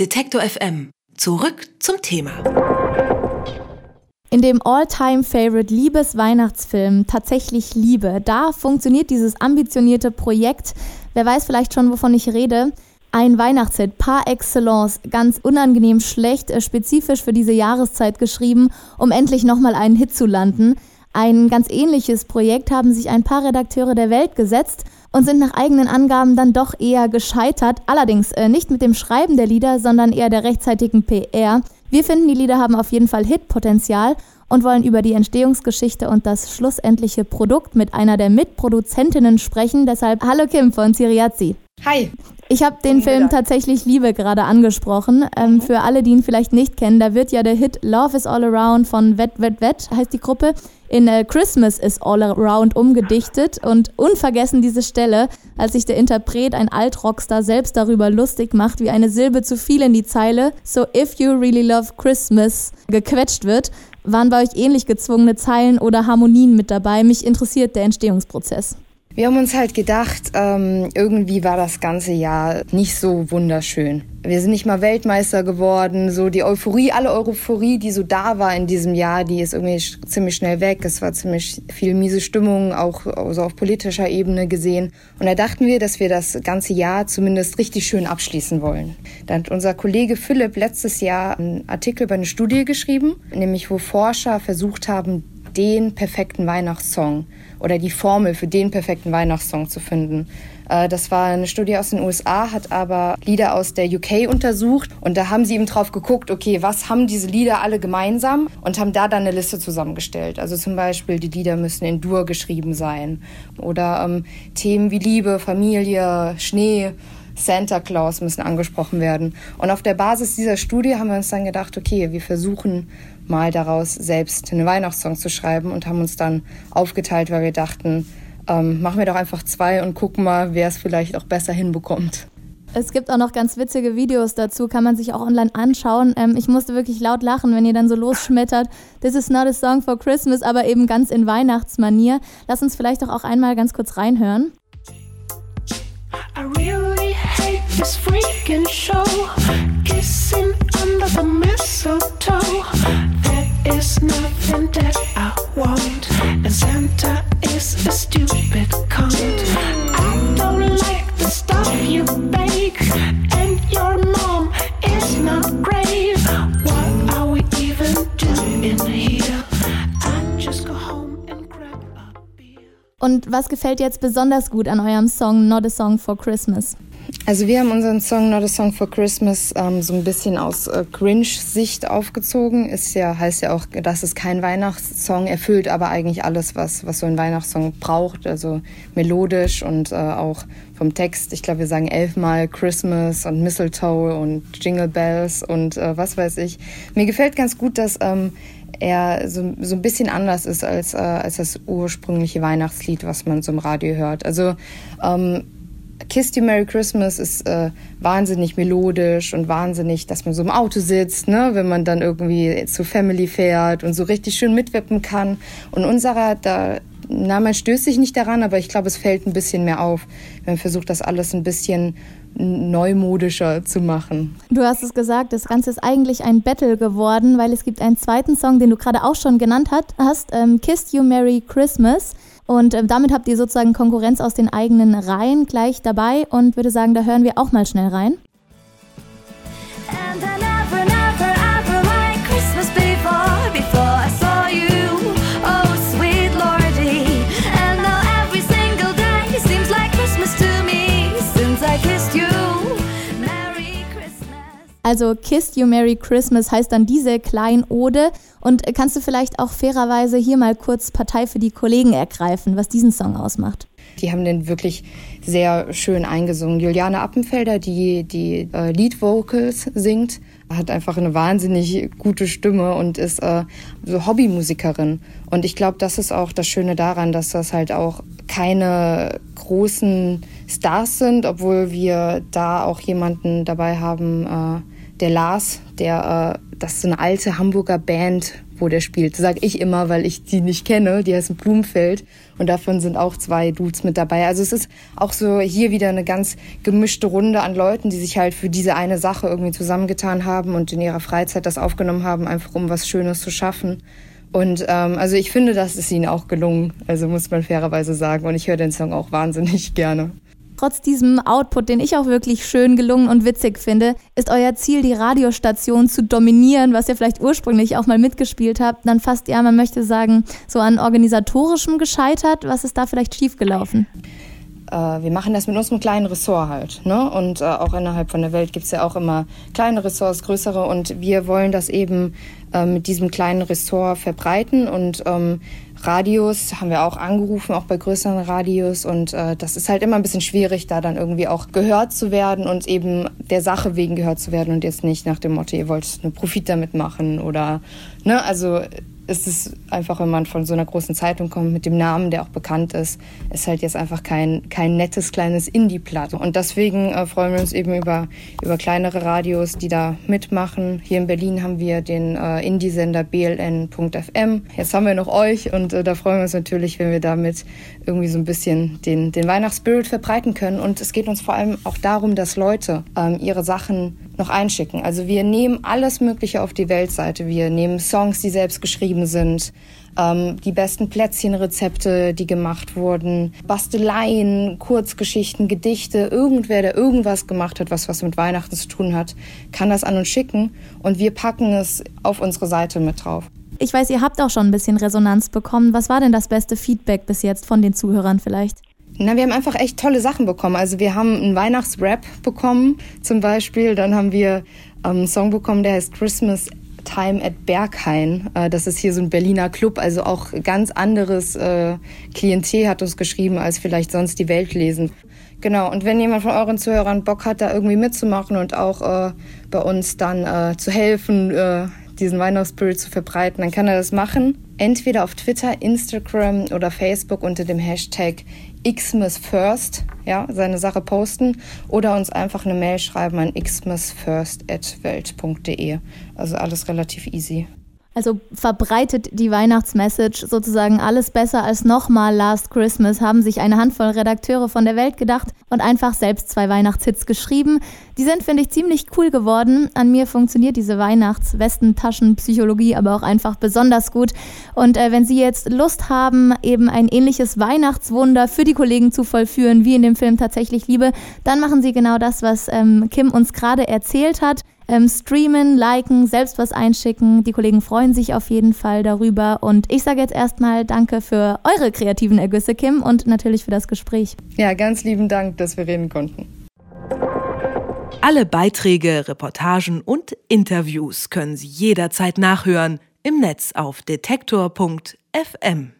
Detektor FM. Zurück zum Thema. In dem All-Time-Favorite Liebes-Weihnachtsfilm Tatsächlich Liebe, da funktioniert dieses ambitionierte Projekt. Wer weiß vielleicht schon, wovon ich rede. Ein Weihnachtshit par excellence, ganz unangenehm schlecht, äh, spezifisch für diese Jahreszeit geschrieben, um endlich nochmal einen Hit zu landen. Ein ganz ähnliches Projekt haben sich ein paar Redakteure der Welt gesetzt und sind nach eigenen Angaben dann doch eher gescheitert. Allerdings äh, nicht mit dem Schreiben der Lieder, sondern eher der rechtzeitigen PR. Wir finden, die Lieder haben auf jeden Fall Hitpotenzial und wollen über die Entstehungsgeschichte und das schlussendliche Produkt mit einer der Mitproduzentinnen sprechen. Deshalb hallo Kim von Siriazzi. Hi. Ich habe den Film tatsächlich Liebe gerade angesprochen. Ähm, mhm. Für alle, die ihn vielleicht nicht kennen, da wird ja der Hit Love is All Around von Wet Wet Wet, heißt die Gruppe, in äh, Christmas is All Around umgedichtet. Und unvergessen diese Stelle, als sich der Interpret, ein Altrockstar, selbst darüber lustig macht, wie eine Silbe zu viel in die Zeile So if you really love Christmas gequetscht wird. Waren bei euch ähnlich gezwungene Zeilen oder Harmonien mit dabei? Mich interessiert der Entstehungsprozess. Wir haben uns halt gedacht, ähm, irgendwie war das ganze Jahr nicht so wunderschön. Wir sind nicht mal Weltmeister geworden. So die Euphorie, alle Euphorie, die so da war in diesem Jahr, die ist irgendwie ziemlich schnell weg. Es war ziemlich viel miese Stimmung, auch also auf politischer Ebene gesehen. Und da dachten wir, dass wir das ganze Jahr zumindest richtig schön abschließen wollen. Dann hat unser Kollege Philipp letztes Jahr einen Artikel über eine Studie geschrieben, nämlich wo Forscher versucht haben, den perfekten Weihnachtssong oder die Formel für den perfekten Weihnachtssong zu finden. Äh, das war eine Studie aus den USA, hat aber Lieder aus der UK untersucht und da haben sie eben drauf geguckt, okay, was haben diese Lieder alle gemeinsam und haben da dann eine Liste zusammengestellt. Also zum Beispiel, die Lieder müssen in Dur geschrieben sein oder ähm, Themen wie Liebe, Familie, Schnee, Santa Claus müssen angesprochen werden. Und auf der Basis dieser Studie haben wir uns dann gedacht, okay, wir versuchen mal daraus selbst einen Weihnachtssong zu schreiben und haben uns dann aufgeteilt, weil wir dachten, ähm, machen wir doch einfach zwei und gucken mal, wer es vielleicht auch besser hinbekommt. Es gibt auch noch ganz witzige Videos dazu, kann man sich auch online anschauen. Ähm, ich musste wirklich laut lachen, wenn ihr dann so losschmettert. This is not a song for Christmas, aber eben ganz in Weihnachtsmanier. Lass uns vielleicht doch auch einmal ganz kurz reinhören. This freaking show. Kissing under the mistletoe. There is nothing that I want. And Santa is a stupid cunt. I don't like the stuff you bake. And your mom is not great. What are we even doing here? Und was gefällt jetzt besonders gut an eurem Song Not a Song for Christmas? Also wir haben unseren Song Not a Song for Christmas ähm, so ein bisschen aus äh, Grinch-Sicht aufgezogen. Ist ja, heißt ja auch, dass es kein Weihnachtssong erfüllt, aber eigentlich alles, was, was so ein Weihnachtssong braucht. Also melodisch und äh, auch vom Text. Ich glaube, wir sagen elfmal Christmas und Mistletoe und Jingle Bells und äh, was weiß ich. Mir gefällt ganz gut, dass ähm, er so, so ein bisschen anders ist als, äh, als das ursprüngliche Weihnachtslied, was man so im Radio hört. Also ähm, Kiss You Merry Christmas ist äh, wahnsinnig melodisch und wahnsinnig, dass man so im Auto sitzt, ne, wenn man dann irgendwie zu Family fährt und so richtig schön mitwippen kann. Und unserer, da, na, man stößt sich nicht daran, aber ich glaube, es fällt ein bisschen mehr auf, wenn man versucht, das alles ein bisschen neumodischer zu machen. Du hast es gesagt, das Ganze ist eigentlich ein Battle geworden, weil es gibt einen zweiten Song, den du gerade auch schon genannt hast, ähm, Kissed You Merry Christmas. Und äh, damit habt ihr sozusagen Konkurrenz aus den eigenen Reihen gleich dabei und würde sagen, da hören wir auch mal schnell rein. Also Kissed You Merry Christmas heißt dann diese Kleinode. Und kannst du vielleicht auch fairerweise hier mal kurz Partei für die Kollegen ergreifen, was diesen Song ausmacht? Die haben den wirklich sehr schön eingesungen. Juliane Appenfelder, die die äh, Lead Vocals singt, hat einfach eine wahnsinnig gute Stimme und ist äh, so Hobbymusikerin. Und ich glaube, das ist auch das Schöne daran, dass das halt auch keine großen Stars sind, obwohl wir da auch jemanden dabei haben, äh, der Lars, der, äh, das ist so eine alte Hamburger Band wo der spielt. Sage ich immer, weil ich die nicht kenne. Die heißen Blumenfeld und davon sind auch zwei Dudes mit dabei. Also es ist auch so hier wieder eine ganz gemischte Runde an Leuten, die sich halt für diese eine Sache irgendwie zusammengetan haben und in ihrer Freizeit das aufgenommen haben, einfach um was Schönes zu schaffen. Und ähm, also ich finde, das ist ihnen auch gelungen. Also muss man fairerweise sagen. Und ich höre den Song auch wahnsinnig gerne. Trotz diesem Output, den ich auch wirklich schön gelungen und witzig finde, ist euer Ziel, die Radiostation zu dominieren, was ihr vielleicht ursprünglich auch mal mitgespielt habt, dann fast, ja, man möchte sagen, so an organisatorischem gescheitert. Was ist da vielleicht schiefgelaufen? Äh, wir machen das mit unserem kleinen Ressort halt. Ne? Und äh, auch innerhalb von der Welt gibt es ja auch immer kleine Ressorts, größere. Und wir wollen das eben äh, mit diesem kleinen Ressort verbreiten. Und ähm, Radios haben wir auch angerufen, auch bei größeren Radios. Und äh, das ist halt immer ein bisschen schwierig, da dann irgendwie auch gehört zu werden und eben der Sache wegen gehört zu werden und jetzt nicht nach dem Motto, ihr wollt einen Profit damit machen oder, ne, also ist es einfach, wenn man von so einer großen Zeitung kommt mit dem Namen, der auch bekannt ist, ist halt jetzt einfach kein, kein nettes kleines Indie-Platt. Und deswegen äh, freuen wir uns eben über, über kleinere Radios, die da mitmachen. Hier in Berlin haben wir den äh, Indie-Sender bln.fm. Jetzt haben wir noch euch und äh, da freuen wir uns natürlich, wenn wir damit irgendwie so ein bisschen den, den Weihnachtsspirit verbreiten können. Und es geht uns vor allem auch darum, dass Leute ähm, ihre Sachen noch einschicken. Also wir nehmen alles Mögliche auf die Weltseite. Wir nehmen Songs, die selbst geschrieben sind, ähm, die besten Plätzchenrezepte, die gemacht wurden, Basteleien, Kurzgeschichten, Gedichte, irgendwer, der irgendwas gemacht hat, was was mit Weihnachten zu tun hat, kann das an uns schicken und wir packen es auf unsere Seite mit drauf. Ich weiß, ihr habt auch schon ein bisschen Resonanz bekommen. Was war denn das beste Feedback bis jetzt von den Zuhörern vielleicht? Na, wir haben einfach echt tolle Sachen bekommen. Also wir haben einen Weihnachtsrap bekommen zum Beispiel. Dann haben wir ähm, einen Song bekommen, der heißt Christmas Time at Berghain. Äh, das ist hier so ein Berliner Club, also auch ganz anderes äh, Klientel hat uns geschrieben, als vielleicht sonst die Welt lesen. Genau, und wenn jemand von euren Zuhörern Bock hat, da irgendwie mitzumachen und auch äh, bei uns dann zu helfen, diesen Weihnachtsspirit zu verbreiten, dann kann er das machen. Entweder auf Twitter, Instagram oder Facebook unter dem Hashtag xmasfirst, ja, seine Sache posten oder uns einfach eine Mail schreiben an xmasfirst.welt.de. Also alles relativ easy. Also verbreitet die Weihnachtsmessage sozusagen alles besser als nochmal Last Christmas, haben sich eine Handvoll Redakteure von der Welt gedacht und einfach selbst zwei Weihnachtshits geschrieben. Die sind, finde ich, ziemlich cool geworden. An mir funktioniert diese Weihnachts-Westentaschen-Psychologie aber auch einfach besonders gut. Und äh, wenn Sie jetzt Lust haben, eben ein ähnliches Weihnachtswunder für die Kollegen zu vollführen, wie in dem Film tatsächlich Liebe, dann machen Sie genau das, was ähm, Kim uns gerade erzählt hat. Ähm, streamen, liken, selbst was einschicken. Die Kollegen freuen sich auf jeden Fall darüber. Und ich sage jetzt erstmal Danke für eure kreativen Ergüsse, Kim, und natürlich für das Gespräch. Ja, ganz lieben Dank, dass wir reden konnten. Alle Beiträge, Reportagen und Interviews können Sie jederzeit nachhören im Netz auf detektor.fm.